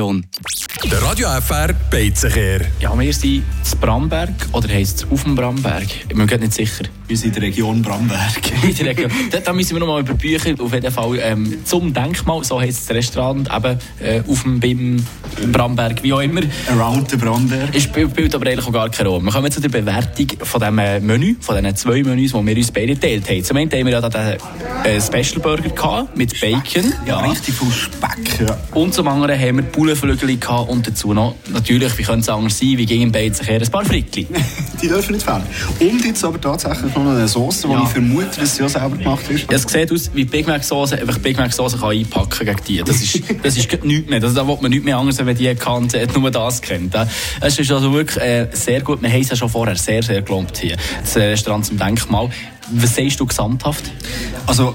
Der Radio FR Beizenkehr. Ja, wir sind in Bramberg oder heisst es auf dem Bramberg? Ich bin mir nicht sicher. Wir sind in der Region Bramberg. in der Region. Da, da, müssen wir noch mal über Bücher. Auf jeden Fall ähm, zum Denkmal, so heisst das Restaurant, eben äh, auf dem BIM Bramberg, wie auch immer. Around the Bramberg. Es spielt, aber eigentlich auch gar keine Rolle. Wir kommen zu der Bewertung von diesem äh, Menü, von diesen zwei Menüs, die wir uns beide geteilt haben. Zum einen haben wir ja den äh, Special Burger gehabt, mit Speck. Bacon. Ja, ja, richtig viel Speck. Ja. Und zum anderen haben wir Gehabt und dazu noch, natürlich, wie könnte es anders sein, wie gegen Beizen ein paar Frittli. die dürfen nicht fehlen. Und jetzt aber tatsächlich noch eine Sauce, die ja. ich vermute, dass sie auch selber gemacht ist. Es sieht aus wie Big Mac Sauce, einfach Big Mac Sauce kann einpacken gegen die. Das ist, das ist nichts mehr. Das, da will man nichts mehr anders, wenn die kennt, nur das kennt. Es ist also wirklich äh, sehr gut. Wir haben es ja schon vorher sehr, sehr gelobt hier. Das Restaurant zum Denkmal. Was sagst du gesamthaft? Also,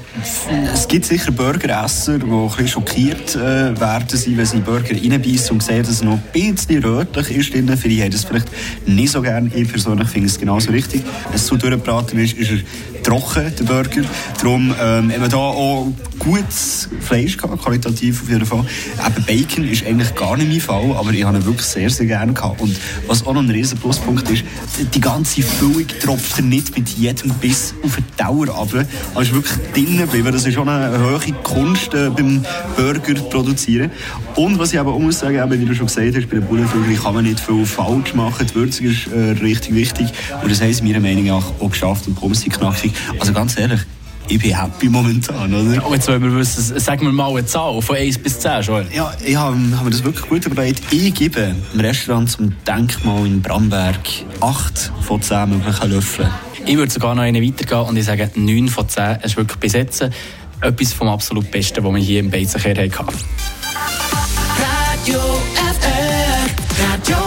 es gibt sicher Burgeresser, die ein bisschen schockiert äh, werden, wenn sie Burger reinbeissen und sehen, dass es noch ein bisschen rötlich ist. Drin. Viele haben das vielleicht nicht so gerne. Ich persönlich finde es genauso richtig. Wenn es zu durchgebraten ist, ist er trocken, der Burger. Darum ähm, haben wir hier auch gutes Fleisch gehabt, qualitativ auf jeden Fall. Eben Bacon ist eigentlich gar nicht mein Fall, aber ich habe ihn wirklich sehr, sehr gerne gehabt. Und was auch noch ein riesen Pluspunkt ist, die ganze Füllung tropft nicht mit jedem Biss auf den Dauer ab. Er ist wirklich drinnen geblieben. Das ist schon eine hohe Kunst äh, beim Burger produzieren. Und was ich aber auch muss sagen, eben, wie du schon gesagt hast, bei den Bullenflügeln kann man nicht viel falsch machen. Die Würzung ist äh, richtig wichtig. Und das haben sie meiner Meinung nach auch geschafft. Und Pommes sind knackig. Also ganz ehrlich, ich bin happy momentan, oder? Ja, jetzt wollen wir wissen, sagen wir mal eine Zahl, von 1 bis 10, schon. Ja, ich habe hab mir das wirklich gut überlegt. Ich gebe dem Restaurant zum Denkmal in Bramberg 8 von 10 möglichen Löffeln. Ich würde sogar noch einen weitergehen und ich sage 9 von 10. Es ist wirklich besetzen. Etwas vom absolut Besten, was wir hier im Beizenkehr hatten.